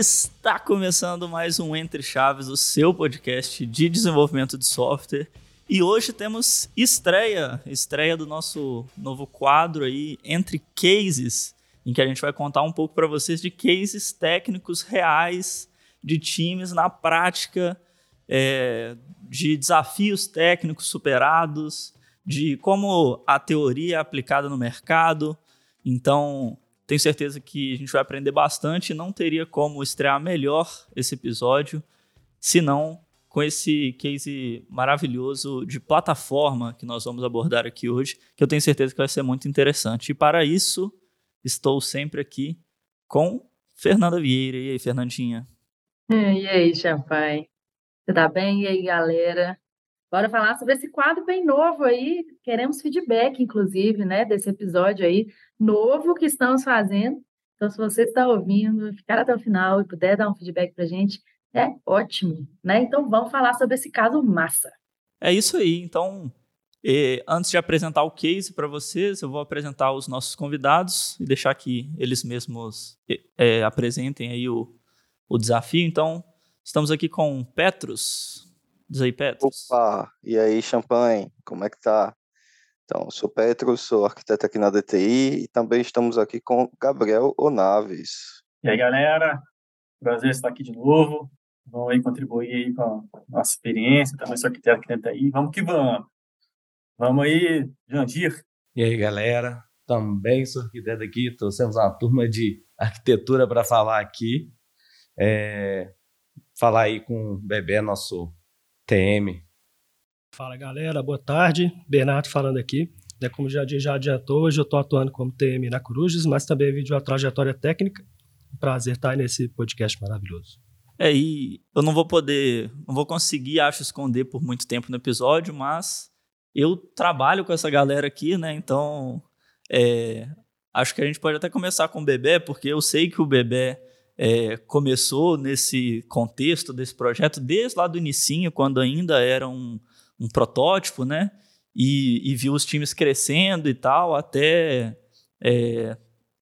Está começando mais um Entre Chaves, o seu podcast de desenvolvimento de software. E hoje temos estreia, estreia do nosso novo quadro aí, Entre Cases, em que a gente vai contar um pouco para vocês de cases técnicos reais de times na prática, é, de desafios técnicos superados, de como a teoria é aplicada no mercado. Então, tenho certeza que a gente vai aprender bastante não teria como estrear melhor esse episódio se não com esse case maravilhoso de plataforma que nós vamos abordar aqui hoje, que eu tenho certeza que vai ser muito interessante. E para isso, estou sempre aqui com Fernanda Vieira. E aí, Fernandinha? E aí, Champai? Você tá bem? E aí, galera? Bora falar sobre esse quadro bem novo aí. Queremos feedback, inclusive, né, desse episódio aí novo que estamos fazendo. Então, se você está ouvindo, ficar até o final e puder dar um feedback para a gente, é ótimo, né? Então, vamos falar sobre esse caso massa. É isso aí. Então, eh, antes de apresentar o case para vocês, eu vou apresentar os nossos convidados e deixar que eles mesmos eh, apresentem aí o, o desafio. Então, estamos aqui com Petrus. Diz aí, Petros. Opa, e aí, Champanhe, como é que tá? Então, sou Petros, sou arquiteto aqui na DTI e também estamos aqui com Gabriel Onaves. E aí, galera, prazer estar aqui de novo. Vamos aí contribuir aí com a nossa experiência, também sou arquiteto aqui dentro aí. Vamos que vamos. Vamos aí, Jandir. E aí, galera, também sou arquiteto aqui, trouxemos uma turma de arquitetura para falar aqui. É, falar aí com o Bebê, nosso TM. Fala galera, boa tarde. Bernardo falando aqui. É, como já, já adiantou, hoje eu estou atuando como TM na Cruzes, mas também vídeo a trajetória técnica. prazer estar nesse podcast maravilhoso. É, e eu não vou poder, não vou conseguir, acho, esconder por muito tempo no episódio, mas eu trabalho com essa galera aqui, né? Então, é, acho que a gente pode até começar com o Bebê, porque eu sei que o Bebê é, começou nesse contexto desse projeto desde lá do inicinho, quando ainda era um, um protótipo, né? E, e, viu os times crescendo e tal, até é,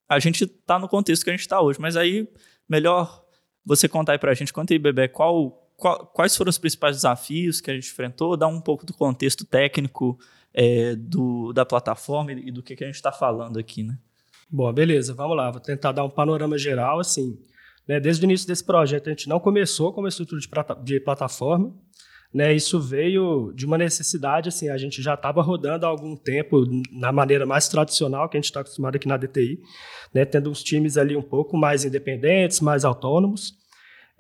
a gente tá no contexto que a gente está hoje. Mas aí, melhor você contar aí para a gente, conta aí, Bebê, qual, qual, quais foram os principais desafios que a gente enfrentou, dar um pouco do contexto técnico é, do, da plataforma e do que, que a gente está falando aqui, né? Bom, beleza, vamos lá. Vou tentar dar um panorama geral, assim. Né? Desde o início desse projeto, a gente não começou com uma estrutura de, de plataforma. Né? Isso veio de uma necessidade, assim, a gente já estava rodando há algum tempo na maneira mais tradicional que a gente está acostumado aqui na DTI, né? tendo uns times ali um pouco mais independentes, mais autônomos.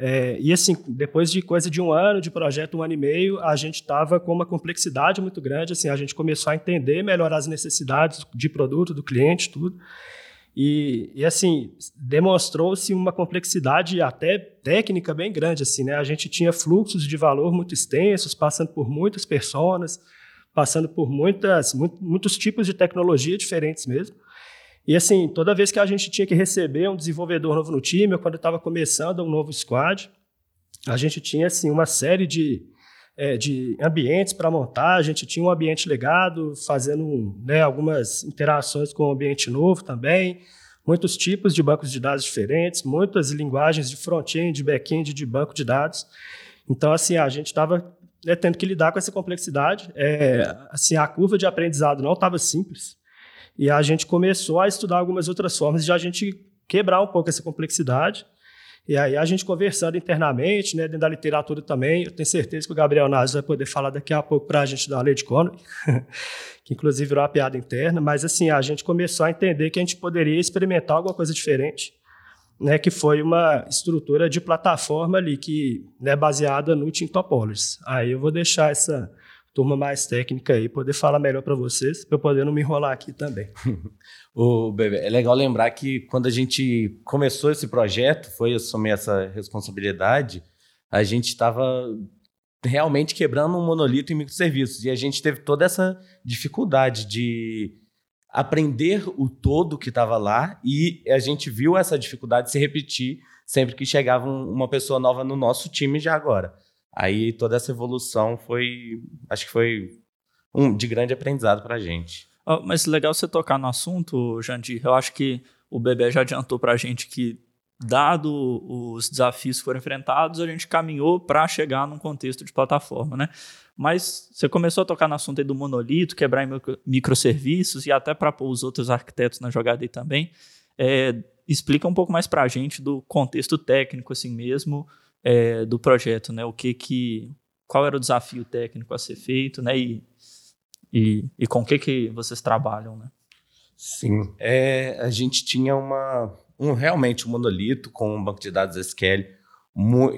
É, e assim, depois de coisa de um ano de projeto, um ano e meio, a gente estava com uma complexidade muito grande. Assim, a gente começou a entender melhor as necessidades de produto do cliente, tudo. E, e assim, demonstrou-se uma complexidade até técnica bem grande. Assim, né? A gente tinha fluxos de valor muito extensos, passando por muitas pessoas, passando por muitas, muito, muitos tipos de tecnologia diferentes mesmo. E assim, toda vez que a gente tinha que receber um desenvolvedor novo no time, ou quando estava começando um novo squad, a gente tinha assim uma série de, é, de ambientes para montar. A gente tinha um ambiente legado, fazendo né, algumas interações com o ambiente novo também, muitos tipos de bancos de dados diferentes, muitas linguagens de front-end, de back-end, de banco de dados. Então, assim, a gente estava né, tendo que lidar com essa complexidade. É, assim, a curva de aprendizado não estava simples. E a gente começou a estudar algumas outras formas de a gente quebrar um pouco essa complexidade e aí a gente conversando internamente, né, dentro da literatura também, eu tenho certeza que o Gabriel Nazi vai poder falar daqui a pouco para a gente da lei de Conway, que inclusive virou uma piada interna, mas assim, a gente começou a entender que a gente poderia experimentar alguma coisa diferente, né, que foi uma estrutura de plataforma ali, que é né, baseada no Team Topologies. Aí eu vou deixar essa turma mais técnica aí poder falar melhor para vocês, para eu poder não me enrolar aqui também. o bebê, é legal lembrar que quando a gente começou esse projeto, foi assumir essa responsabilidade, a gente estava realmente quebrando um monolito em microserviços e a gente teve toda essa dificuldade de aprender o todo que estava lá e a gente viu essa dificuldade se repetir sempre que chegava uma pessoa nova no nosso time já agora. Aí toda essa evolução foi, acho que foi um de grande aprendizado para a gente. Oh, mas legal você tocar no assunto, Jandir. Eu acho que o Bebê já adiantou para a gente que dado os desafios que foram enfrentados, a gente caminhou para chegar num contexto de plataforma, né? Mas você começou a tocar no assunto do monolito, quebrar em microserviços e até para pôr os outros arquitetos na jogada aí também. É, explica um pouco mais para a gente do contexto técnico, assim mesmo, é, do projeto, né? O que que, qual era o desafio técnico a ser feito, né? E, e, e com o que que vocês trabalham, né? Sim, é, a gente tinha uma, um realmente um monolito com um banco de dados SQL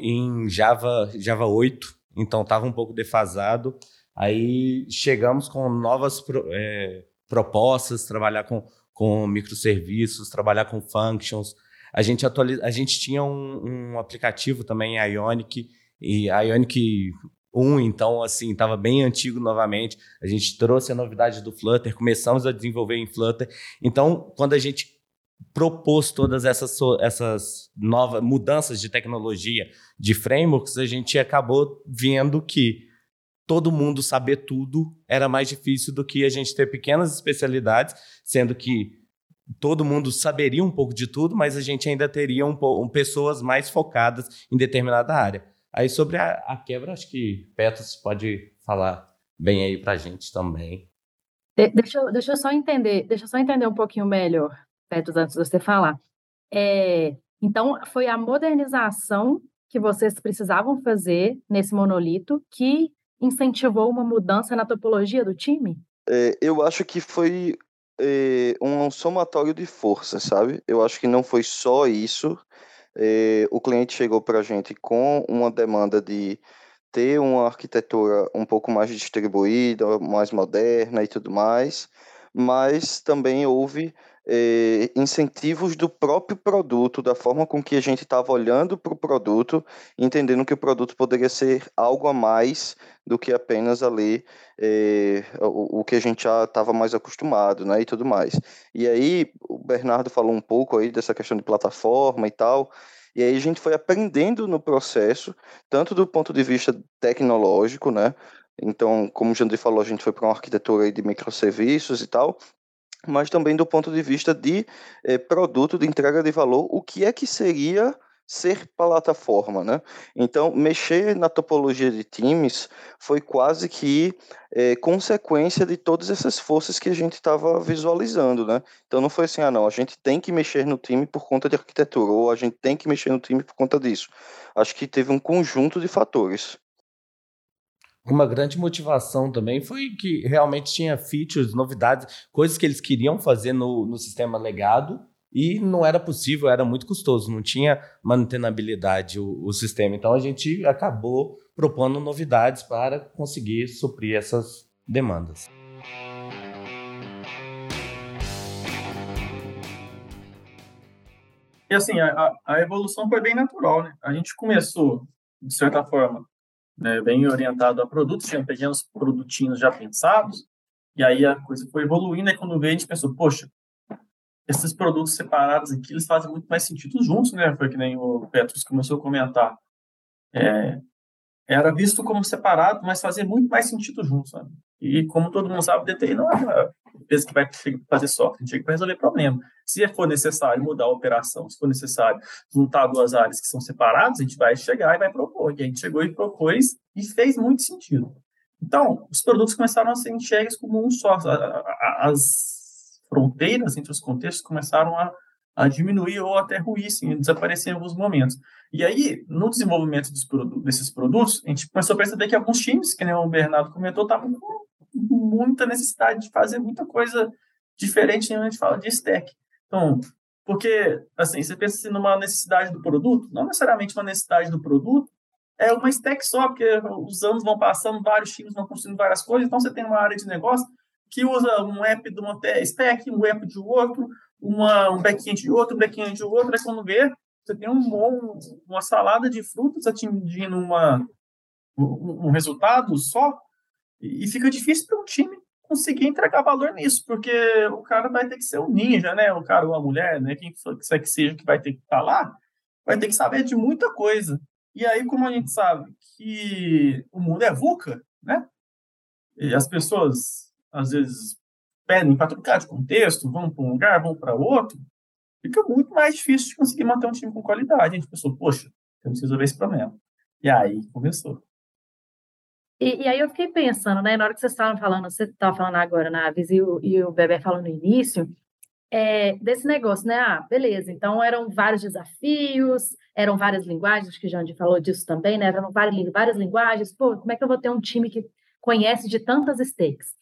em Java, Java 8, então estava um pouco defasado. Aí chegamos com novas é, propostas, trabalhar com, com microserviços, trabalhar com functions. A gente, atualiza, a gente tinha um, um aplicativo também, Ionic, e Ionic 1, então, assim, estava bem antigo novamente. A gente trouxe a novidade do Flutter, começamos a desenvolver em Flutter. Então, quando a gente propôs todas essas, essas novas mudanças de tecnologia, de frameworks, a gente acabou vendo que todo mundo saber tudo era mais difícil do que a gente ter pequenas especialidades, sendo que todo mundo saberia um pouco de tudo, mas a gente ainda teria um, um pessoas mais focadas em determinada área. Aí sobre a, a quebra, acho que Petros pode falar bem aí para a gente também. De, deixa, eu, deixa eu só entender, deixa eu só entender um pouquinho melhor, Petros, antes de você falar. É, então, foi a modernização que vocês precisavam fazer nesse monolito que incentivou uma mudança na topologia do time? É, eu acho que foi é, um somatório de forças, sabe? Eu acho que não foi só isso. É, o cliente chegou para a gente com uma demanda de ter uma arquitetura um pouco mais distribuída, mais moderna e tudo mais, mas também houve eh, incentivos do próprio produto, da forma com que a gente estava olhando para o produto, entendendo que o produto poderia ser algo a mais do que apenas ali eh, o, o, que a gente já estava mais acostumado, né, e tudo mais. E aí o Bernardo falou um pouco aí dessa questão de plataforma e tal. E aí a gente foi aprendendo no processo, tanto do ponto de vista tecnológico, né? Então, como o Jandri falou, a gente foi para uma arquitetura de microserviços e tal, mas também do ponto de vista de eh, produto, de entrega de valor, o que é que seria ser plataforma, né? Então, mexer na topologia de times foi quase que é, consequência de todas essas forças que a gente estava visualizando, né? Então, não foi assim, ah, não, a gente tem que mexer no time por conta de arquitetura, ou a gente tem que mexer no time por conta disso. Acho que teve um conjunto de fatores. Uma grande motivação também foi que realmente tinha features, novidades, coisas que eles queriam fazer no, no sistema legado e não era possível, era muito custoso, não tinha manutenabilidade o, o sistema. Então a gente acabou propondo novidades para conseguir suprir essas demandas. E assim, a, a evolução foi bem natural, né? A gente começou, de certa forma, né, bem orientado a produtos, tinha pequenos produtinhos já pensados, e aí a coisa foi evoluindo, e quando veio a gente pensou, poxa, esses produtos separados aqui, eles fazem muito mais sentido juntos, né? Foi que nem o Petrus começou a comentar. É, era visto como separado, mas fazia muito mais sentido juntos, sabe? E como todo mundo sabe, o DTI não é uma empresa que vai fazer software, chega para resolver problema. Se for necessário mudar a operação, se for necessário juntar duas áreas que são separadas, a gente vai chegar e vai propor. E a gente chegou e propôs e fez muito sentido. Então, os produtos começaram a ser enxergues como um só. As fronteiras entre os contextos começaram a, a diminuir ou até ruir, sim, desaparecer em alguns momentos. E aí, no desenvolvimento produtos, desses produtos, a gente começou a perceber que alguns times, que nem o Bernardo comentou, estavam com muita necessidade de fazer muita coisa diferente quando a gente fala de stack. Então, porque, assim, você pensa assim, numa necessidade do produto, não necessariamente uma necessidade do produto, é uma stack só, porque os anos vão passando, vários times vão construindo várias coisas, então você tem uma área de negócio que usa um app de uma stack, um app de outro, uma, um back-end de outro, um back-end de outro, aí quando vê, você tem um bom, uma salada de frutas atingindo uma, um, um resultado só, e fica difícil para um time conseguir entregar valor nisso, porque o cara vai ter que ser um ninja, né? O cara ou a mulher, né? Quem quer que seja que vai ter que estar tá lá, vai ter que saber de muita coisa. E aí, como a gente sabe que o mundo é VUCA, né? E as pessoas às vezes pedem para trocar de contexto, vão para um lugar, vão para outro, fica muito mais difícil de conseguir manter um time com qualidade. A gente pensou, poxa, temos que resolver esse problema. E aí começou. E, e, aí eu fiquei pensando, né? Na hora que vocês estavam falando, você estava falando agora, Naves, e o, e o Bebê falando no início, é, desse negócio, né? Ah, beleza, então eram vários desafios, eram várias linguagens, acho que o Jandir falou disso também, né? Eram várias, várias linguagens. Pô, como é que eu vou ter um time que conhece de tantas stakes?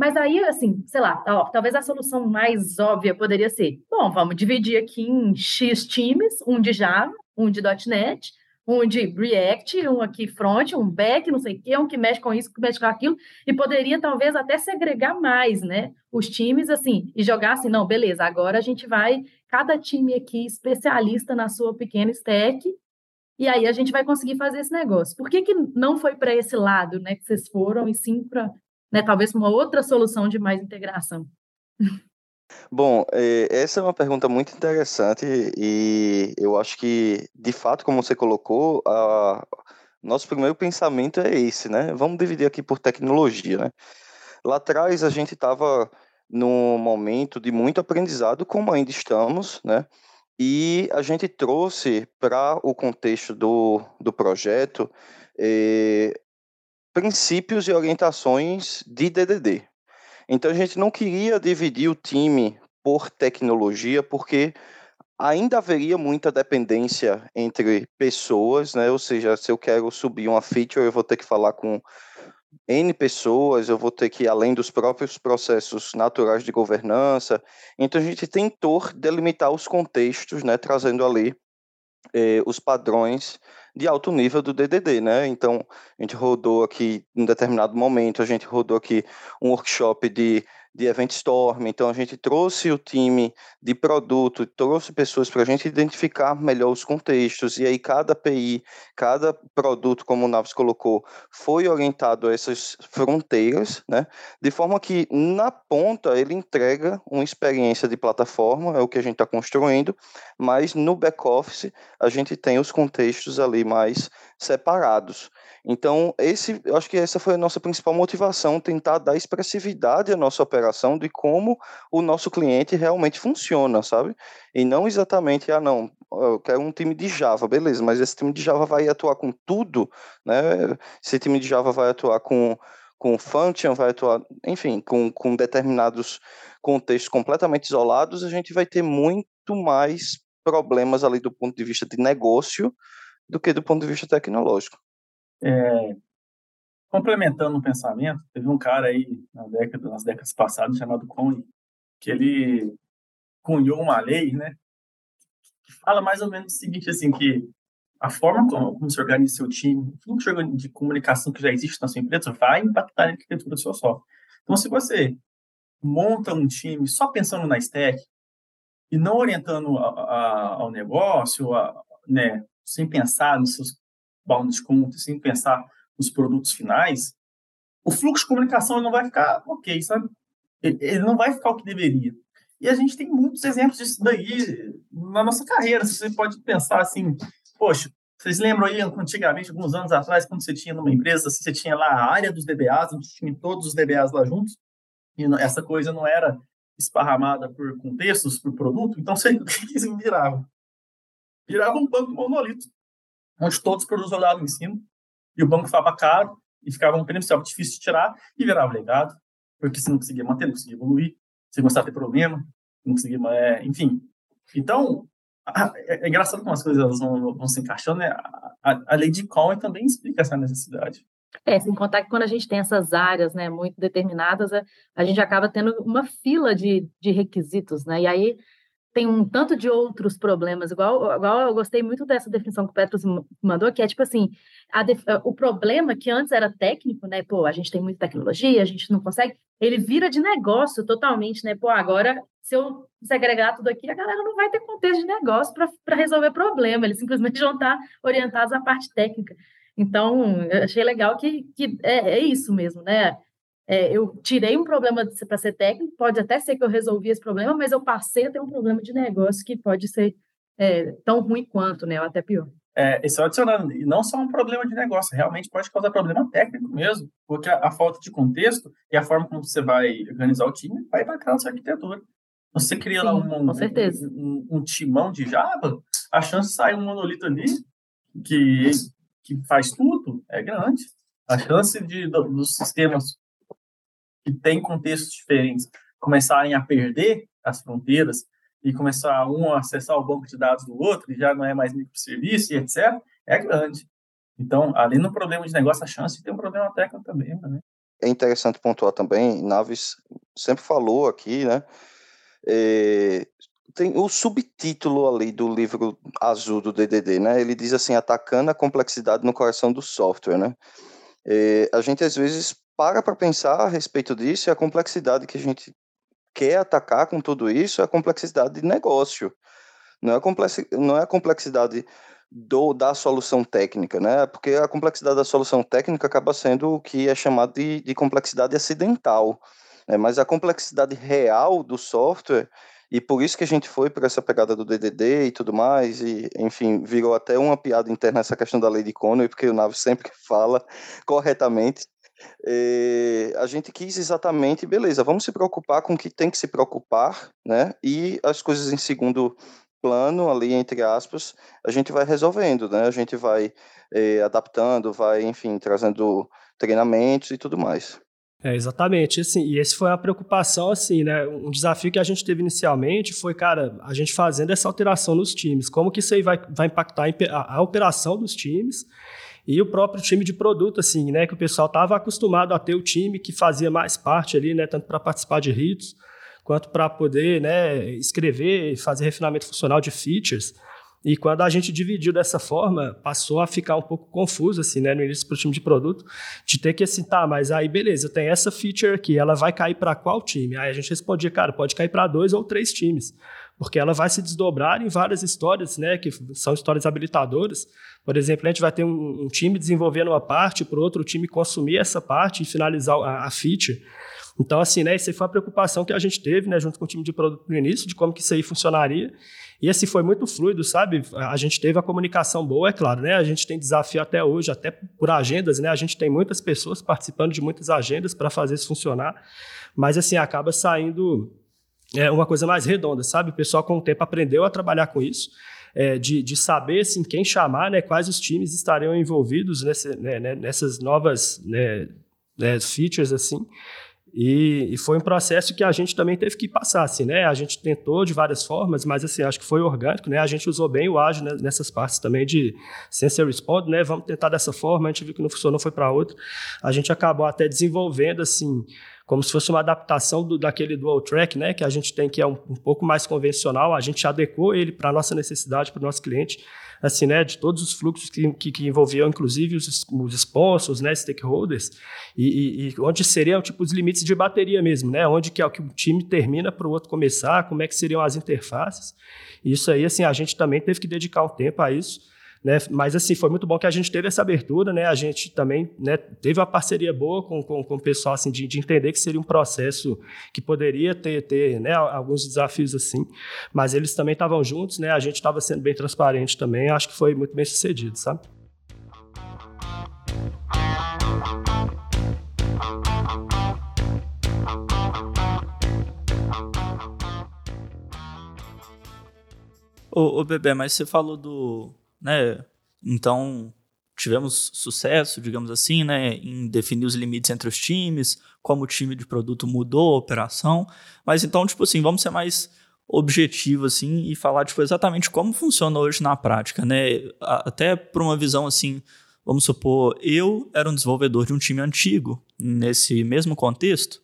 Mas aí, assim, sei lá, talvez a solução mais óbvia poderia ser: bom, vamos dividir aqui em X times, um de Java, um de .NET, um de React, um aqui front, um back, não sei o quê, um que mexe com isso, que mexe com aquilo, e poderia talvez até segregar mais, né? Os times, assim, e jogar assim, não, beleza, agora a gente vai, cada time aqui especialista na sua pequena stack, e aí a gente vai conseguir fazer esse negócio. Por que, que não foi para esse lado, né, que vocês foram, e sim para, né, talvez uma outra solução de mais integração? Bom, eh, essa é uma pergunta muito interessante e eu acho que, de fato, como você colocou, a, nosso primeiro pensamento é esse, né? Vamos dividir aqui por tecnologia, né? Lá atrás a gente estava num momento de muito aprendizado, como ainda estamos, né? E a gente trouxe para o contexto do, do projeto eh, princípios e orientações de DDD, então a gente não queria dividir o time por tecnologia, porque ainda haveria muita dependência entre pessoas, né? Ou seja, se eu quero subir uma feature, eu vou ter que falar com N pessoas, eu vou ter que ir além dos próprios processos naturais de governança. Então a gente tentou delimitar os contextos, né? Trazendo ali eh, os padrões de alto nível do DDD, né? Então, a gente rodou aqui, em determinado momento, a gente rodou aqui um workshop de de Event Storm. Então a gente trouxe o time de produto, trouxe pessoas para a gente identificar melhor os contextos. E aí cada API, cada produto, como o Naves colocou, foi orientado a essas fronteiras, né? De forma que na ponta ele entrega uma experiência de plataforma, é o que a gente está construindo, mas no back-office a gente tem os contextos ali mais separados. Então, esse, eu acho que essa foi a nossa principal motivação, tentar dar expressividade à nossa operação de como o nosso cliente realmente funciona, sabe? E não exatamente, ah, não, eu quero um time de Java, beleza, mas esse time de Java vai atuar com tudo, né? Esse time de Java vai atuar com, com function, vai atuar, enfim, com, com determinados contextos completamente isolados, a gente vai ter muito mais problemas ali do ponto de vista de negócio do que do ponto de vista tecnológico. É, complementando o pensamento, teve um cara aí na década, nas décadas passadas chamado Conley, que ele cunhou uma lei, né, que fala mais ou menos o seguinte, assim, que a forma como, como você organiza seu time, o fluxo de comunicação que já existe na sua empresa vai impactar na arquitetura do seu software. Então, se você monta um time só pensando na stack e não orientando a, a, ao negócio, a, né, sem pensar nos seus bound desconto, sem pensar nos produtos finais, o fluxo de comunicação não vai ficar ok, sabe? Ele não vai ficar o que deveria. E a gente tem muitos exemplos disso daí na nossa carreira. Você pode pensar assim, poxa, vocês lembram aí antigamente, alguns anos atrás, quando você tinha numa empresa, você tinha lá a área dos DBAs, onde tinha todos os DBAs lá juntos, e essa coisa não era esparramada por contextos, por produto, então o que virava? Virava um banco monolito onde todos os produtos rodavam em cima, e o banco ficava caro, e ficava um prêmio difícil de tirar, e virava legado, porque você não conseguia manter, não conseguia evoluir, você começava a ter problema, não conseguia, é, enfim. Então, é, é, engraçado como as coisas vão, vão se encaixando, né? A, a, a lei de Cohen também explica essa necessidade. É, sem contar que quando a gente tem essas áreas, né, muito determinadas, a gente acaba tendo uma fila de, de requisitos, né, e aí tem um tanto de outros problemas, igual, igual eu gostei muito dessa definição que o Petros mandou, que é tipo assim, def, o problema que antes era técnico, né, pô, a gente tem muita tecnologia, a gente não consegue, ele vira de negócio totalmente, né, pô, agora se eu segregar tudo aqui, a galera não vai ter contexto de negócio para resolver problema, eles simplesmente vão estar orientados à parte técnica. Então, achei legal que, que é, é isso mesmo, né, é, eu tirei um problema para ser técnico, pode até ser que eu resolvi esse problema, mas eu passei a ter um problema de negócio que pode ser é, tão ruim quanto, né, ou até pior. É, esse é adicionando, e não só um problema de negócio, realmente pode causar problema técnico mesmo, porque a, a, falta de contexto e a forma como você vai organizar o time vai impactar na sua arquitetura. Você cria Sim, lá um, um, um, um timão de Java, a chance de sair um monolito ali que, que faz tudo é grande. A chance de dos sistemas que têm contextos diferentes começarem a perder as fronteiras e começar um a acessar o banco de dados do outro, e já não é mais microserviço e etc., é grande. Então, além do problema de negócio, a chance de ter um problema técnico também. Né? É interessante pontuar também, Naves sempre falou aqui, né? É, tem o subtítulo ali do livro azul do DDD, né? Ele diz assim, atacando a complexidade no coração do software, né? É, a gente às vezes para para pensar a respeito disso e a complexidade que a gente quer atacar com tudo isso é a complexidade de negócio. Não é a, complexi não é a complexidade do, da solução técnica, né? Porque a complexidade da solução técnica acaba sendo o que é chamado de, de complexidade acidental. Né? Mas a complexidade real do software e por isso que a gente foi para essa pegada do DDD e tudo mais, e enfim, virou até uma piada interna essa questão da lei de Conway, porque o Nave sempre fala corretamente. E a gente quis exatamente, beleza, vamos se preocupar com o que tem que se preocupar, né? E as coisas em segundo plano, ali entre aspas, a gente vai resolvendo, né? A gente vai eh, adaptando, vai, enfim, trazendo treinamentos e tudo mais. É, exatamente, assim, e esse foi a preocupação, assim, né, um desafio que a gente teve inicialmente foi, cara, a gente fazendo essa alteração nos times, como que isso aí vai, vai impactar a, a operação dos times e o próprio time de produto, assim, né, que o pessoal estava acostumado a ter o time que fazia mais parte ali, né, tanto para participar de ritos, quanto para poder, né, escrever e fazer refinamento funcional de features, e quando a gente dividiu dessa forma, passou a ficar um pouco confuso, assim, né, no início para o time de produto, de ter que assim, tá, mas aí beleza, tem essa feature aqui, ela vai cair para qual time? Aí a gente respondia, cara, pode cair para dois ou três times, porque ela vai se desdobrar em várias histórias, né, que são histórias habilitadoras. Por exemplo, a gente vai ter um, um time desenvolvendo uma parte, para outro time consumir essa parte e finalizar a, a feature. Então, assim, né, essa foi a preocupação que a gente teve, né, junto com o time de produto no início, de como que isso aí funcionaria. E assim, foi muito fluido, sabe? A gente teve a comunicação boa, é claro, né? A gente tem desafio até hoje, até por agendas, né? A gente tem muitas pessoas participando de muitas agendas para fazer isso funcionar. Mas, assim, acaba saindo é, uma coisa mais redonda, sabe? O pessoal, com o tempo, aprendeu a trabalhar com isso. É, de, de, saber assim, quem chamar, né, quais os times estariam envolvidos né, né nessas novas né, né, features assim. E, e, foi um processo que a gente também teve que passar, assim, né? A gente tentou de várias formas, mas assim, acho que foi orgânico, né? A gente usou bem o ágil né, nessas partes também de sensor response, né? Vamos tentar dessa forma, a gente viu que não funcionou, foi para outra. A gente acabou até desenvolvendo, assim, como se fosse uma adaptação do, daquele dual track, né? Que a gente tem que é um, um pouco mais convencional, a gente adequou ele para a nossa necessidade, para o nosso cliente assim, né, de todos os fluxos que, que, que envolviam, inclusive, os, os sponsors, né, stakeholders, e, e, e, onde seriam, tipo, os limites de bateria mesmo, né, onde que é o que o time termina para o outro começar, como é que seriam as interfaces. Isso aí, assim, a gente também teve que dedicar um tempo a isso, né? Mas assim, foi muito bom que a gente teve essa abertura, né? A gente também né, teve uma parceria boa com, com, com o pessoal assim, de, de, entender que seria um processo que poderia ter, ter né, alguns desafios assim, mas eles também estavam juntos, né? A gente estava sendo bem transparente também, acho que foi muito bem sucedido, sabe? Ô, ô Bebê, mas você falou do, né? Então, tivemos sucesso, digamos assim, né, em definir os limites entre os times, como o time de produto mudou a operação. Mas então, tipo assim, vamos ser mais objetivo assim e falar tipo exatamente como funciona hoje na prática, né? Até por uma visão assim, vamos supor, eu era um desenvolvedor de um time antigo nesse mesmo contexto,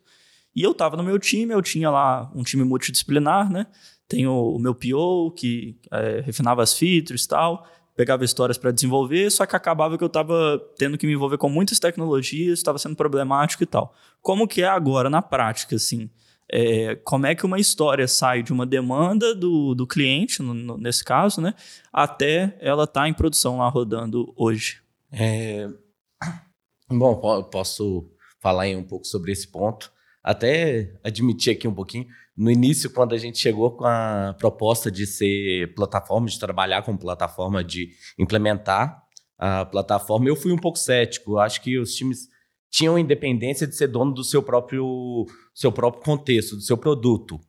e eu estava no meu time, eu tinha lá um time multidisciplinar, né? Tenho o meu PO que é, refinava as features e tal, pegava histórias para desenvolver, só que acabava que eu estava tendo que me envolver com muitas tecnologias, estava sendo problemático e tal. Como que é agora na prática, assim? É, como é que uma história sai de uma demanda do, do cliente, no, no, nesse caso, né, até ela estar tá em produção lá rodando hoje? É... Bom, posso falar um pouco sobre esse ponto. Até admitir aqui um pouquinho, no início, quando a gente chegou com a proposta de ser plataforma, de trabalhar com plataforma, de implementar a plataforma, eu fui um pouco cético. Acho que os times tinham independência de ser dono do seu próprio, seu próprio contexto, do seu produto.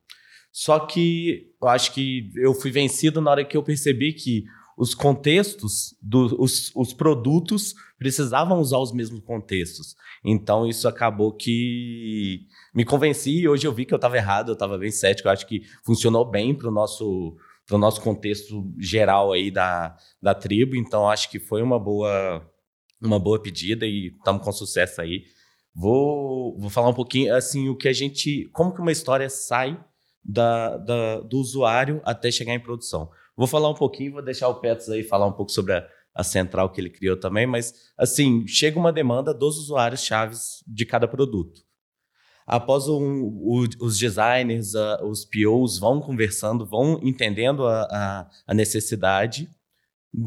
Só que eu acho que eu fui vencido na hora que eu percebi que os contextos, dos os, os produtos precisavam usar os mesmos contextos. Então isso acabou que me convenci e hoje eu vi que eu estava errado, eu estava bem cético. Eu acho que funcionou bem para o nosso, pro nosso contexto geral aí da, da tribo. Então acho que foi uma boa, uma boa pedida e estamos com sucesso aí. Vou, vou falar um pouquinho assim o que a gente, como que uma história sai da, da, do usuário até chegar em produção. Vou falar um pouquinho, vou deixar o Petros aí falar um pouco sobre a, a central que ele criou também, mas assim, chega uma demanda dos usuários chaves de cada produto. Após um, o, os designers, uh, os POs vão conversando, vão entendendo a, a, a necessidade,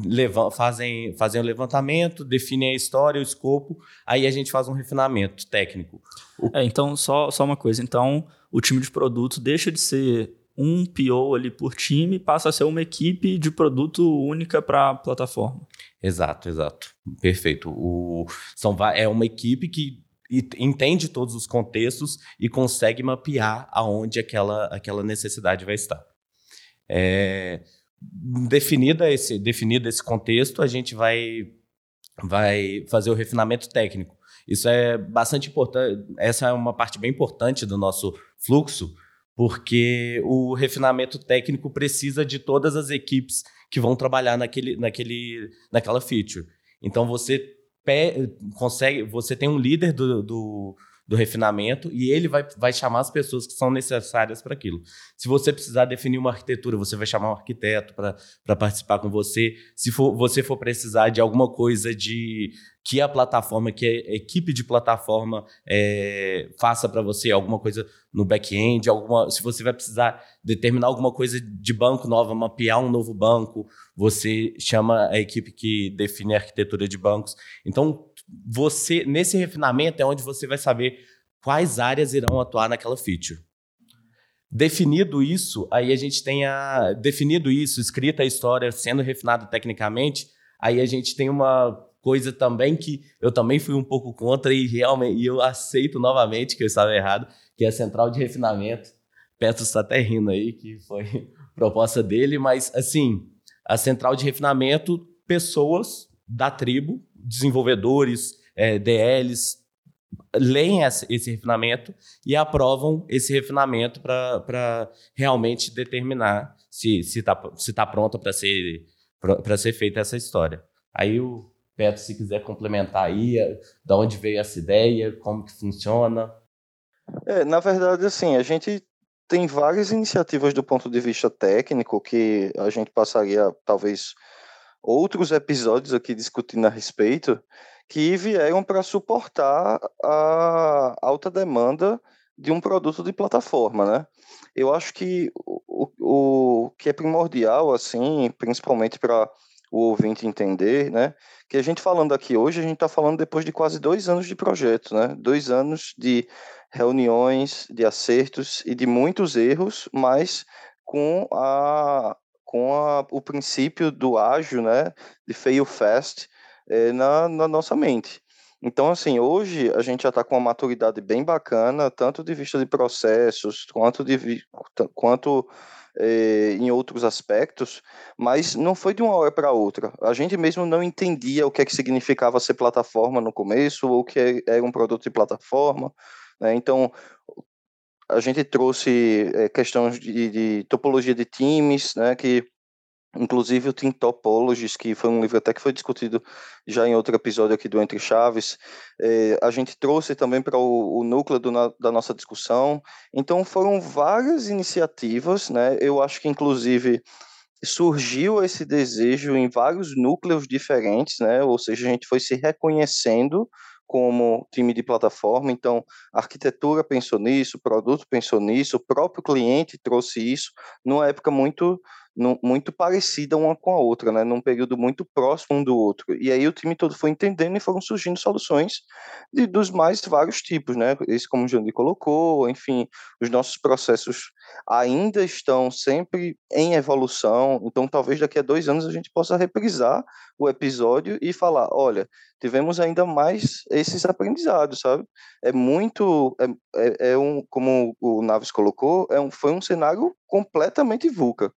levam, fazem, fazem o levantamento, definem a história, o escopo, aí a gente faz um refinamento técnico. O... É, então, só, só uma coisa. Então, o time de produto deixa de ser um PO ali por time passa a ser uma equipe de produto única para a plataforma. Exato, exato. Perfeito. O, são, é uma equipe que entende todos os contextos e consegue mapear aonde aquela, aquela necessidade vai estar. É, definida esse, definido esse contexto, a gente vai, vai fazer o refinamento técnico. Isso é bastante importante, essa é uma parte bem importante do nosso fluxo, porque o refinamento técnico precisa de todas as equipes que vão trabalhar naquele, naquele, naquela feature. Então você consegue, você tem um líder do, do do refinamento e ele vai, vai chamar as pessoas que são necessárias para aquilo. Se você precisar definir uma arquitetura, você vai chamar um arquiteto para participar com você. Se for, você for precisar de alguma coisa de que a plataforma, que a equipe de plataforma é, faça para você, alguma coisa no back-end, alguma, se você vai precisar determinar alguma coisa de banco nova, mapear um novo banco, você chama a equipe que define a arquitetura de bancos. Então, você nesse refinamento é onde você vai saber quais áreas irão atuar naquela feature. Definido isso, aí a gente tem a definido isso, escrita a história, sendo refinada tecnicamente, aí a gente tem uma coisa também que eu também fui um pouco contra e realmente e eu aceito novamente que eu estava errado, que é a central de refinamento. Petro está até rindo aí, que foi proposta dele, mas assim, a central de refinamento, pessoas da tribo desenvolvedores, é, DLs, leem esse refinamento e aprovam esse refinamento para realmente determinar se está se tá pronta para ser, ser feita essa história. Aí o Petro, se quiser complementar aí, da onde veio essa ideia, como que funciona. É, na verdade, assim, a gente tem várias iniciativas do ponto de vista técnico que a gente passaria, talvez, outros episódios aqui discutindo a respeito que vieram para suportar a alta demanda de um produto de plataforma, né? Eu acho que o, o que é primordial, assim, principalmente para o ouvinte entender, né? Que a gente falando aqui hoje, a gente está falando depois de quase dois anos de projeto, né? Dois anos de reuniões, de acertos e de muitos erros, mas com a com a, o princípio do ágil, né, de fail fast, é, na, na nossa mente. Então, assim, hoje a gente já está com uma maturidade bem bacana, tanto de vista de processos, quanto, de, quanto é, em outros aspectos, mas não foi de uma hora para outra. A gente mesmo não entendia o que é que significava ser plataforma no começo, ou o que é, era um produto de plataforma. Né? Então, a gente trouxe é, questões de, de, topologia de times, né, que inclusive o Team Topologies, que foi um livro até que foi discutido já em outro episódio aqui do Entre Chaves, é, a gente trouxe também para o, o, núcleo do, na, da nossa discussão. Então foram várias iniciativas, né, eu acho que inclusive surgiu esse desejo em vários núcleos diferentes, né, ou seja, a gente foi se reconhecendo como time de plataforma, então a arquitetura pensou nisso, o produto pensou nisso, o próprio cliente trouxe isso numa época muito num, muito parecida uma com a outra, né? Num período muito próximo um do outro. E aí o time todo foi entendendo e foram surgindo soluções de, dos mais vários tipos, né? Esse como o Jandir colocou, enfim, os nossos processos ainda estão sempre em evolução, então talvez daqui a dois anos a gente possa reprisar o episódio e falar, olha, tivemos ainda mais esses aprendizados, sabe? É muito, é, é, é um, como o Naves colocou, é um, foi um cenário completamente VUCA.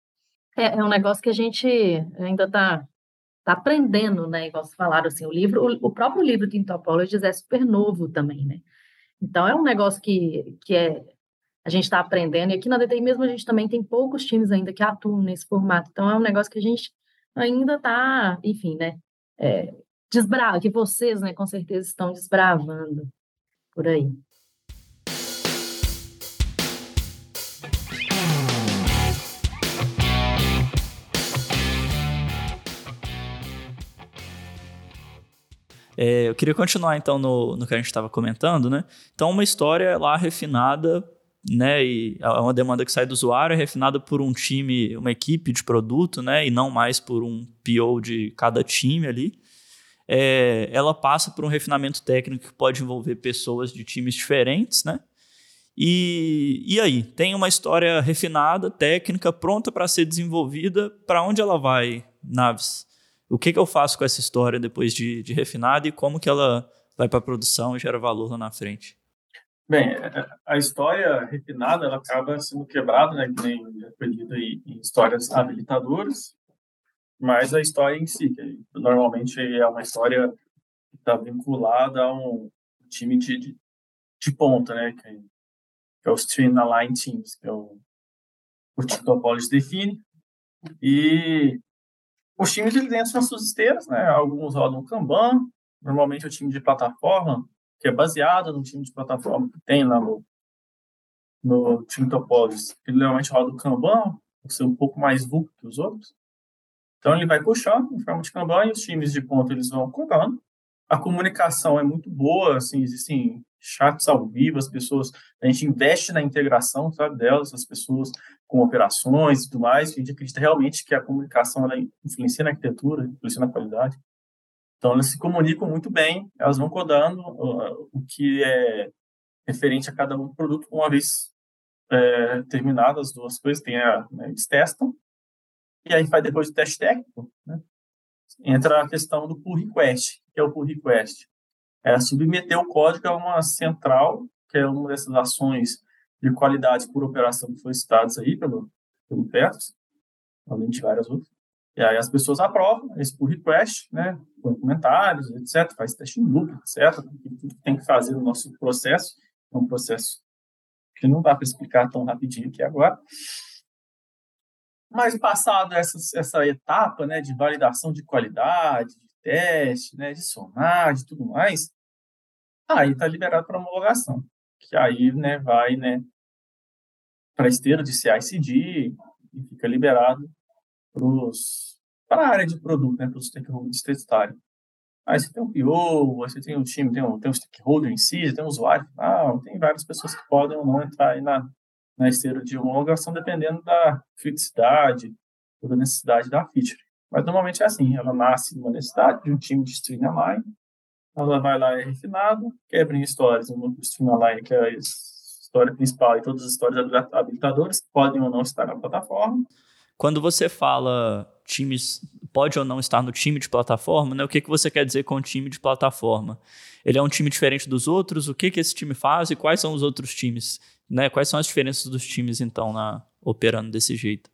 É, é um negócio que a gente ainda está tá aprendendo, né? Igual vocês falaram, assim, o livro, o, o próprio livro de Topologies é super novo também, né? Então, é um negócio que, que é, a gente está aprendendo, e aqui na DTI mesmo a gente também tem poucos times ainda que atuam nesse formato, então é um negócio que a gente ainda está, enfim, né, é, que vocês, né, com certeza estão desbravando por aí. É, eu queria continuar então no, no que a gente estava comentando, né? Então, uma história lá refinada, né? E é uma demanda que sai do usuário, é refinada por um time, uma equipe de produto, né? E não mais por um PO de cada time ali. É, ela passa por um refinamento técnico que pode envolver pessoas de times diferentes, né? E, e aí, tem uma história refinada, técnica, pronta para ser desenvolvida. Para onde ela vai, Naves? O que, que eu faço com essa história depois de, de refinada e como que ela vai para a produção e gera valor lá na frente? Bem, a história refinada ela acaba sendo quebrada, né, que nem aprendido em histórias habilitadoras, mas a história em si, que normalmente é uma história que está vinculada a um time de, de, de ponta, né, que, que, é o Stream Align Teams, que é o, o Titopolis define, e os times eles entram nas suas esteiras, né? Alguns rodam Kanban, normalmente o time de plataforma, que é baseado no time de plataforma que tem lá no, no time Topologies, ele normalmente roda o Kanban, por ser um pouco mais vulgo que os outros. Então ele vai puxando em forma de Kanban e os times de ponta eles vão contando. A comunicação é muito boa, assim, existem chats ao vivo, as pessoas, a gente investe na integração, sabe, delas, as pessoas com operações e tudo mais, a gente acredita realmente que a comunicação ela influencia na arquitetura, influencia na qualidade. Então, elas se comunicam muito bem, elas vão codando uh, o que é referente a cada um produto, uma vez é, terminadas as duas coisas, tem a, né, eles testam, e aí faz depois o teste técnico, né? entra a questão do pull request, que é o pull request é submeter o código a uma central, que é uma dessas ações de qualidade por operação que foram citadas aí pelo, pelo Petros, além de várias outras. E aí as pessoas aprovam esse pull request, né, com comentários, etc., faz teste em loop, etc., tudo que tem que fazer no nosso processo, é um processo que não dá para explicar tão rapidinho aqui agora. Mas passado essa, essa etapa né, de validação de qualidade, teste, né, de sonar, de tudo mais, aí está liberado para homologação, que aí né, vai né, para a esteira de CI/CD e fica liberado para a área de produto, né, para os stakeholders testarem. Aí você tem um PO, você tem um time, tem um, tem um stakeholder em si, tem um usuário final, tem várias pessoas que podem ou não entrar na, na esteira de homologação, dependendo da criticidade ou da necessidade da feature. Mas normalmente é assim, ela nasce numa necessidade de um time de align, ela vai lá e é refinada, quebra em histórias, string align que é a história principal e todas as histórias habilitadoras podem ou não estar na plataforma. Quando você fala times, pode ou não estar no time de plataforma, né? o que, que você quer dizer com time de plataforma? Ele é um time diferente dos outros? O que, que esse time faz e quais são os outros times? Né? Quais são as diferenças dos times, então, na, operando desse jeito?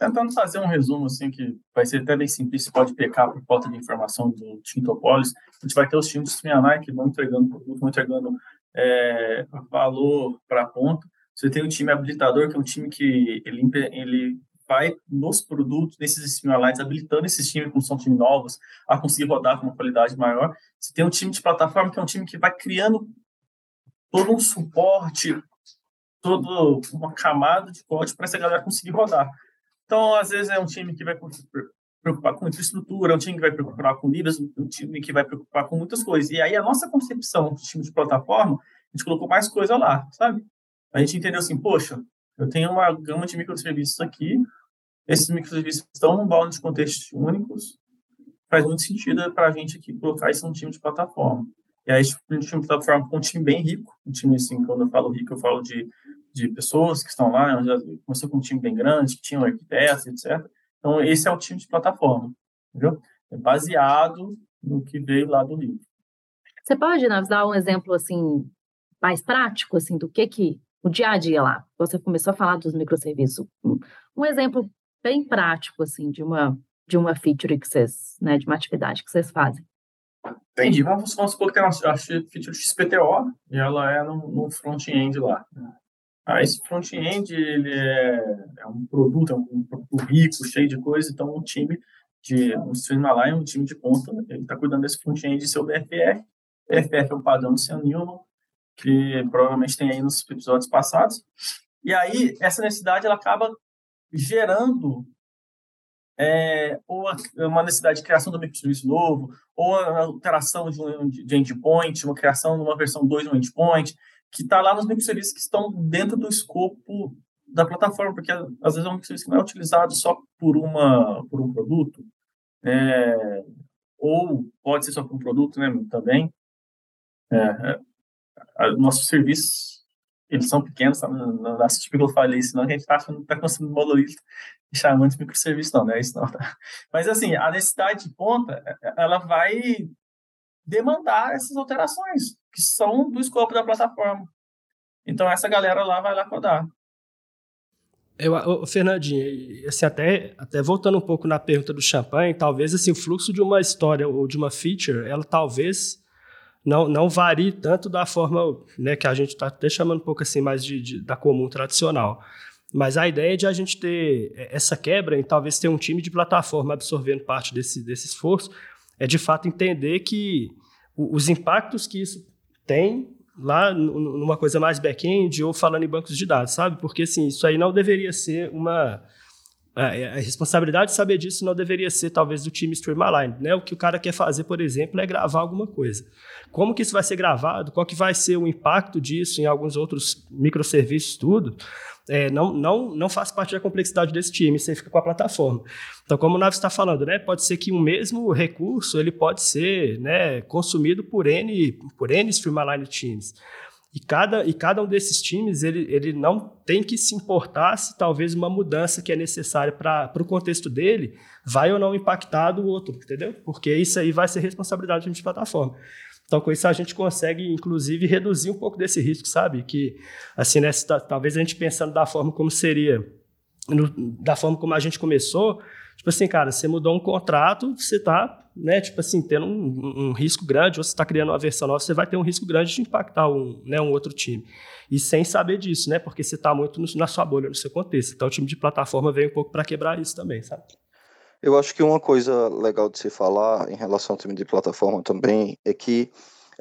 Tentando fazer um resumo, assim, que vai ser até bem simples, pode pecar por falta de informação do time Topolis. A gente vai ter os times de Streamline que vão entregando produto, vão entregando é, valor para a ponta. Você tem o time habilitador, que é um time que ele, ele vai nos produtos, nesses streamlines, habilitando esses times, como são times novos, a conseguir rodar com uma qualidade maior. Você tem um time de plataforma, que é um time que vai criando todo um suporte, toda uma camada de código para essa galera conseguir rodar. Então, às vezes, é um time que vai preocupar com infraestrutura, é um time que vai preocupar com livros, um time que vai preocupar com muitas coisas. E aí, a nossa concepção de time de plataforma, a gente colocou mais coisa lá, sabe? A gente entendeu assim, poxa, eu tenho uma gama de microserviços aqui, esses microserviços estão no balde de contextos únicos, faz muito sentido para a gente aqui colocar isso num time de plataforma. E aí, um time de plataforma com um time bem rico, um time assim, quando eu falo rico, eu falo de, de pessoas que estão lá, já começou com um time bem grande, que tinham arquitetos, etc. Então, esse é o time de plataforma, entendeu? É baseado no que veio lá do livro. Você pode nos dar um exemplo assim mais prático assim do que que o dia a dia lá. Você começou a falar dos microserviços. Um exemplo bem prático assim de uma de uma feature que vocês, né, de uma atividade que vocês fazem. Entendi. Vamos, vamos supor que tem uma feature XPTO e ela é no, no front-end lá. Ah, esse front-end ele é, é, um produto, é um produto rico, cheio de coisa, então um time de um Streamline, um time de ponta, ele está cuidando desse front-end de seu BFR. BFR é o padrão do Sam Newman, que provavelmente tem aí nos episódios passados. E aí, essa necessidade ela acaba gerando é, ou uma necessidade de criação um microserviço novo, ou a alteração de um de endpoint, uma criação de uma versão 2 de um endpoint, que está lá nos microserviços que estão dentro do escopo da plataforma, porque às vezes é um microserviço que não é utilizado só por, uma, por um produto, é, ou pode ser só por um produto né, também. É, é, nossos serviços, eles são pequenos, tá? não, não, não tipo que eu falei, senão a gente está que está construindo monolito e chamando de microserviço, não, não é isso não. Tá? Mas assim, a necessidade de ponta, ela vai demandar essas alterações, que são do escopo da plataforma. Então, essa galera lá vai lá codar. Eu, Fernandinho, assim, até, até voltando um pouco na pergunta do champanhe, talvez assim, o fluxo de uma história ou de uma feature, ela talvez não, não varie tanto da forma né, que a gente está até chamando um pouco assim mais de, de, da comum tradicional. Mas a ideia de a gente ter essa quebra e talvez ter um time de plataforma absorvendo parte desse, desse esforço é de fato entender que os impactos que isso tem lá numa coisa mais back-end ou falando em bancos de dados, sabe? Porque assim, isso aí não deveria ser uma a, responsabilidade de saber disso não deveria ser talvez do time Streamline, né? O que o cara quer fazer, por exemplo, é gravar alguma coisa. Como que isso vai ser gravado? Qual que vai ser o impacto disso em alguns outros microserviços, tudo? é, não, não, não faz parte da complexidade desse time, você fica com a plataforma. Então, como o Naves está falando, né, pode ser que o mesmo recurso ele pode ser né, consumido por N, por N Streamline Teams. E cada, e cada um desses times ele, ele não tem que se importar se talvez uma mudança que é necessária para o contexto dele vai ou não impactar do outro, entendeu? Porque isso aí vai ser responsabilidade de plataforma. Então, com isso, a gente consegue, inclusive, reduzir um pouco desse risco, sabe? Que, assim, né, talvez a gente pensando da forma como seria, no, da forma como a gente começou, tipo assim, cara, você mudou um contrato, você está, né, tipo assim, tendo um, um risco grande, ou você está criando uma versão nova, você vai ter um risco grande de impactar um, né, um outro time. E sem saber disso, né? Porque você está muito no, na sua bolha, no seu contexto. Então, o time de plataforma veio um pouco para quebrar isso também, sabe? Eu acho que uma coisa legal de se falar em relação ao time de plataforma também é que,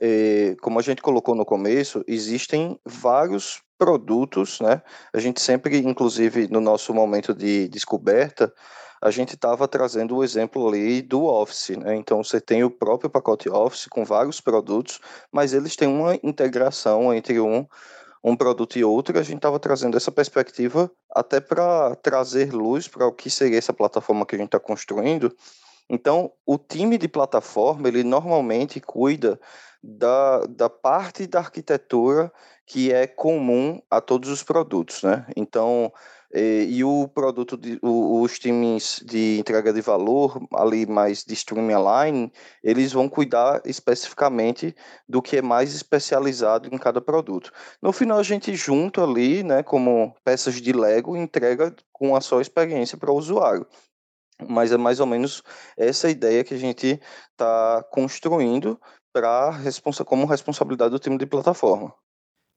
eh, como a gente colocou no começo, existem vários produtos, né? A gente sempre, inclusive no nosso momento de descoberta, a gente estava trazendo o exemplo ali do Office, né? Então você tem o próprio pacote Office com vários produtos, mas eles têm uma integração entre um um produto e outro, a gente estava trazendo essa perspectiva até para trazer luz para o que seria essa plataforma que a gente está construindo. Então, o time de plataforma, ele normalmente cuida da, da parte da arquitetura que é comum a todos os produtos, né? Então, e, e o produto, de, o, os times de entrega de valor, ali mais de streamline, eles vão cuidar especificamente do que é mais especializado em cada produto. No final, a gente junta ali, né, como peças de Lego, entrega com a sua experiência para o usuário mas é mais ou menos essa ideia que a gente está construindo para responsa como responsabilidade do time de plataforma.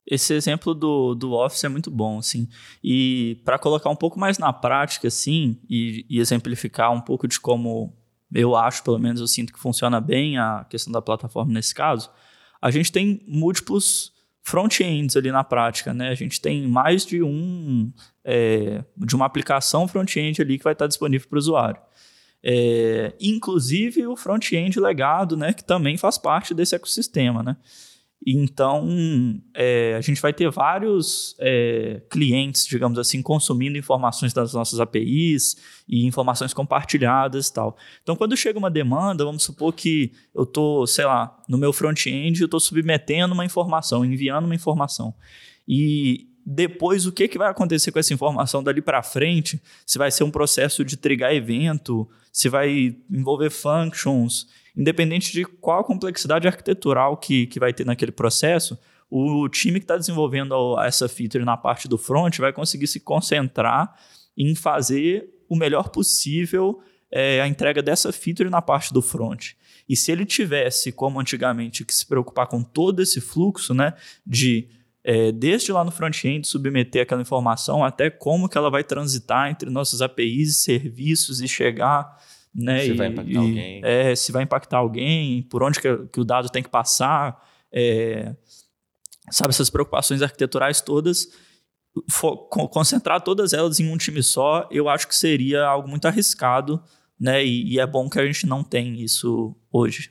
Esse exemplo do, do Office é muito bom, assim. E para colocar um pouco mais na prática, assim, e, e, exemplificar um pouco de como eu acho, pelo menos eu sinto que funciona bem a questão da plataforma nesse caso, a gente tem múltiplos front-ends ali na prática, né? A gente tem mais de um é, de uma aplicação front-end ali que vai estar disponível para o usuário. É, inclusive o front-end legado, né? Que também faz parte desse ecossistema, né? Então, é, a gente vai ter vários é, clientes, digamos assim, consumindo informações das nossas APIs e informações compartilhadas e tal. Então, quando chega uma demanda, vamos supor que eu estou, sei lá, no meu front-end, eu estou submetendo uma informação, enviando uma informação. E depois, o que, que vai acontecer com essa informação dali para frente? Se vai ser um processo de trigar evento, se vai envolver functions independente de qual complexidade arquitetural que, que vai ter naquele processo, o time que está desenvolvendo essa feature na parte do front vai conseguir se concentrar em fazer o melhor possível é, a entrega dessa feature na parte do front. E se ele tivesse, como antigamente, que se preocupar com todo esse fluxo, né, de é, desde lá no front-end submeter aquela informação até como que ela vai transitar entre nossas APIs e serviços e chegar né? Se e, vai impactar e, alguém. É, se vai impactar alguém, por onde que, que o dado tem que passar, é, sabe, essas preocupações arquiteturais todas, for, concentrar todas elas em um time só, eu acho que seria algo muito arriscado, né? E, e é bom que a gente não tem isso hoje.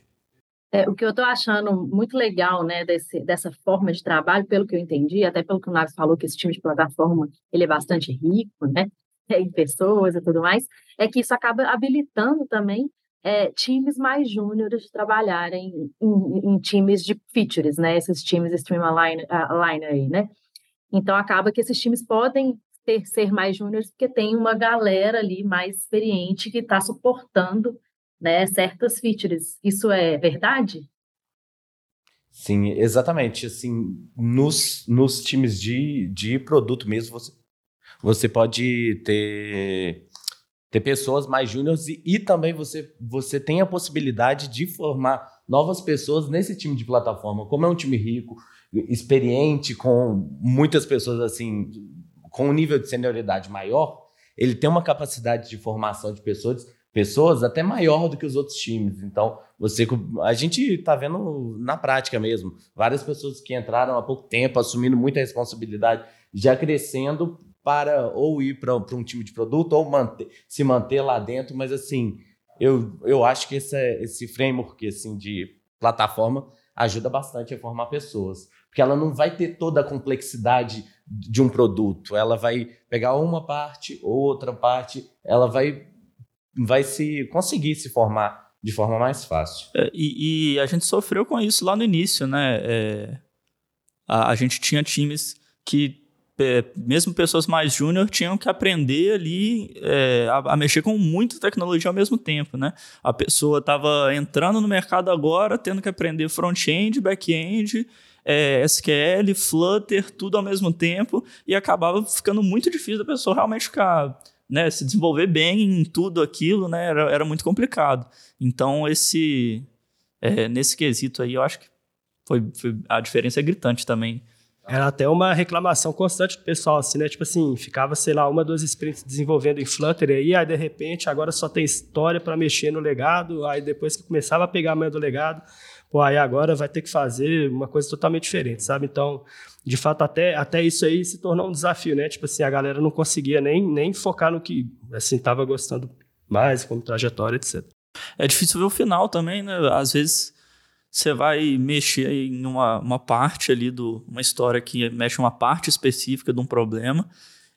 É, o que eu estou achando muito legal, né, desse, dessa forma de trabalho, pelo que eu entendi, até pelo que o Naves falou, que esse time de plataforma ele é bastante rico, né? em pessoas e tudo mais, é que isso acaba habilitando também é, times mais júniores trabalharem em, em, times de features, né? Esses times streamline align aí, né? Então acaba que esses times podem ter, ser mais júniores porque tem uma galera ali mais experiente que está suportando né, certas features. Isso é verdade? Sim, exatamente. Assim, nos, nos times de, de produto mesmo, você você pode ter, ter pessoas mais júniores e, e também você, você tem a possibilidade de formar novas pessoas nesse time de plataforma. Como é um time rico, experiente, com muitas pessoas assim, com um nível de senioridade maior, ele tem uma capacidade de formação de pessoas pessoas até maior do que os outros times. Então, você a gente está vendo na prática mesmo, várias pessoas que entraram há pouco tempo, assumindo muita responsabilidade, já crescendo para ou ir para um time de produto ou manter, se manter lá dentro, mas assim, eu, eu acho que esse, esse framework assim, de plataforma ajuda bastante a formar pessoas, porque ela não vai ter toda a complexidade de um produto, ela vai pegar uma parte, outra parte, ela vai, vai se conseguir se formar de forma mais fácil. É, e, e, a gente sofreu com isso lá no início, né? É, a, a gente tinha times que mesmo pessoas mais júnior tinham que aprender ali é, a, a, mexer com muita tecnologia ao mesmo tempo, né? A pessoa estava entrando no mercado agora, tendo que aprender front-end, back-end, é, SQL, Flutter, tudo ao mesmo tempo, e acabava ficando muito difícil da pessoa realmente ficar, né, se desenvolver bem em tudo aquilo, né? Era, era muito complicado. Então, esse, é, nesse quesito aí, eu acho que foi, foi a diferença é gritante também era até uma reclamação constante do pessoal, assim, né? Tipo assim, ficava, sei lá, uma, duas sprints desenvolvendo em Flutter aí, aí de repente agora só tem história para mexer no legado, aí depois que começava a pegar a manha do legado, pô, aí agora vai ter que fazer uma coisa totalmente diferente, sabe? Então, de fato, até, até isso aí se tornou um desafio, né? Tipo assim, a galera não conseguia nem, nem focar no que, assim, tava gostando mais, como trajetória, etc. É difícil ver o final também, né? Às vezes você vai mexer em uma, uma parte ali do uma história que mexe uma parte específica de um problema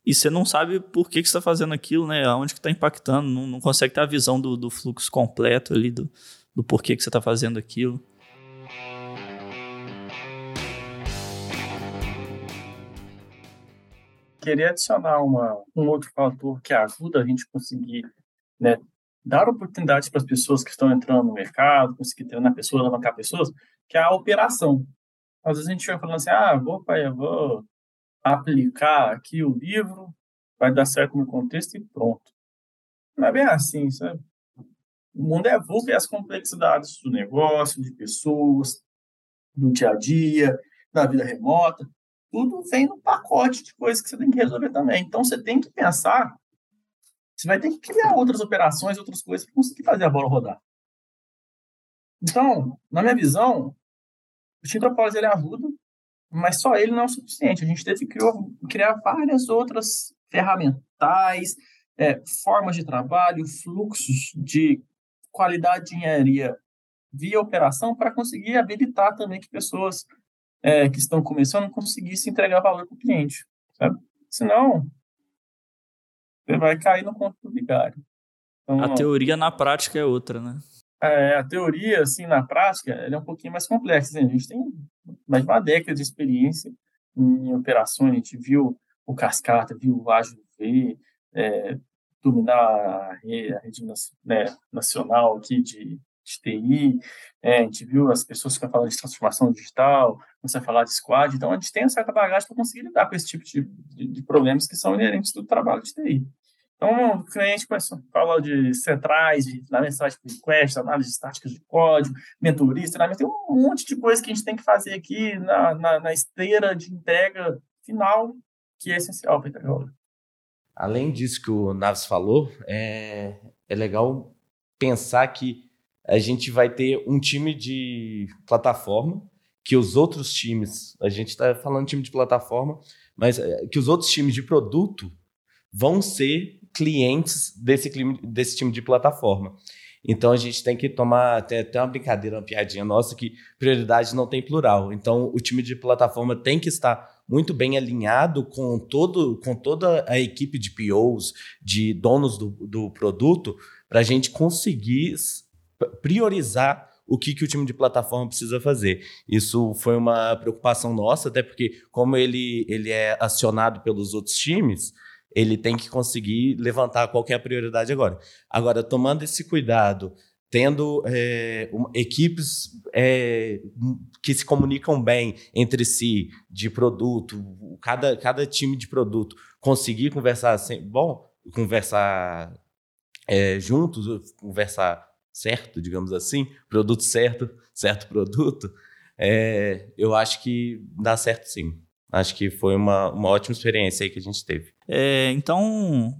e você não sabe por que, que você está fazendo aquilo, né? Aonde que está impactando, não, não consegue ter a visão do, do fluxo completo ali, do, do porquê que você está fazendo aquilo. Queria adicionar uma, um outro fator que ajuda a gente conseguir né, dar oportunidades para as pessoas que estão entrando no mercado, conseguir treinar pessoas, alavancar pessoas, que é a operação. Às vezes a gente vai falando assim, ah, vou, pai, eu vou aplicar aqui o livro, vai dar certo no contexto e pronto. Não é bem assim, sabe? O mundo evolve as complexidades do negócio, de pessoas, do dia a dia, da vida remota. Tudo vem no pacote de coisas que você tem que resolver também. Então, você tem que pensar você vai ter que criar outras operações, outras coisas para conseguir fazer a bola rodar. Então, na minha visão, o Tintropólise ele ajuda, mas só ele não é o suficiente. A gente teve que criar várias outras ferramentais, é, formas de trabalho, fluxos de qualidade de engenharia via operação para conseguir habilitar também que pessoas é, que estão começando conseguissem entregar valor para o cliente, sabe? Senão, você vai cair no conto do vigário. Então, a teoria na prática é outra, né? É, a teoria, assim, na prática, ela é um pouquinho mais complexa. Né? A gente tem mais de uma década de experiência em operações, a gente viu o Cascata, viu o Ágil V, é, dominar a rede, a rede né, nacional aqui de, de TI, é, a gente viu as pessoas que falam de transformação digital, começar a falar de squad, então a gente tem uma certa bagagem para conseguir lidar com esse tipo de, de, de, problemas que são inerentes do trabalho de TI. Então, o cliente começou a falar de centrais, de mensagem de request, análise de estáticas de código, mentoria, treinamento, tem um monte de coisa que a gente tem que fazer aqui na, na, na esteira de entrega final, que é essencial para a. Além disso que o Naves falou, é, é legal pensar que a gente vai ter um time de plataforma, que os outros times, a gente está falando time de plataforma, mas é, que os outros times de produto vão ser clientes desse, desse time de plataforma. Então a gente tem que tomar até, até uma brincadeira, uma piadinha nossa, que prioridade não tem plural. Então o time de plataforma tem que estar muito bem alinhado com, todo, com toda a equipe de POs, de donos do, do produto, para a gente conseguir priorizar o que, que o time de plataforma precisa fazer. Isso foi uma preocupação nossa, até porque, como ele, ele é acionado pelos outros times, ele tem que conseguir levantar qual é prioridade agora. Agora, tomando esse cuidado, tendo é, equipes é, que se comunicam bem entre si, de produto, cada, cada time de produto conseguir conversar bom, conversar é, juntos, conversar certo, digamos assim, produto certo, certo produto, é, eu acho que dá certo sim. Acho que foi uma, uma ótima experiência aí que a gente teve. É, então,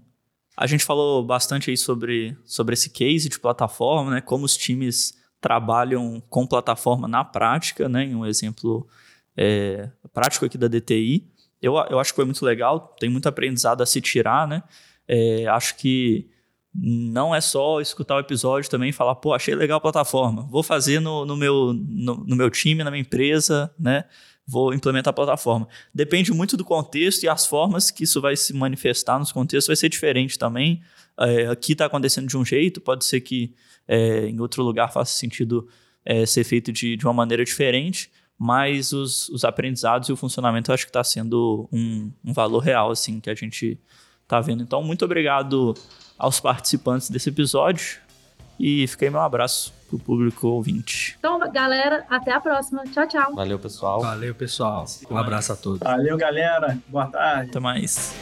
a gente falou bastante aí sobre, sobre esse case de plataforma, né? Como os times trabalham com plataforma na prática, né? Um exemplo é, prático aqui da DTI. Eu, eu acho que foi muito legal, tem muito aprendizado a se tirar, né? É, acho que não é só escutar o episódio também e falar, pô, achei legal a plataforma, vou fazer no, no, meu, no, no meu time, na minha empresa, né? Vou implementar a plataforma. Depende muito do contexto e as formas que isso vai se manifestar nos contextos vai ser diferente também. É, aqui está acontecendo de um jeito, pode ser que é, em outro lugar faça sentido é, ser feito de, de uma maneira diferente, mas os, os aprendizados e o funcionamento eu acho que está sendo um, um valor real assim que a gente está vendo. Então, muito obrigado aos participantes desse episódio e fiquei meu abraço pro público ouvinte. Então, galera, até a próxima. Tchau, tchau. Valeu, pessoal. Valeu, pessoal. Um abraço a todos. Valeu, galera. Boa tarde. Até mais.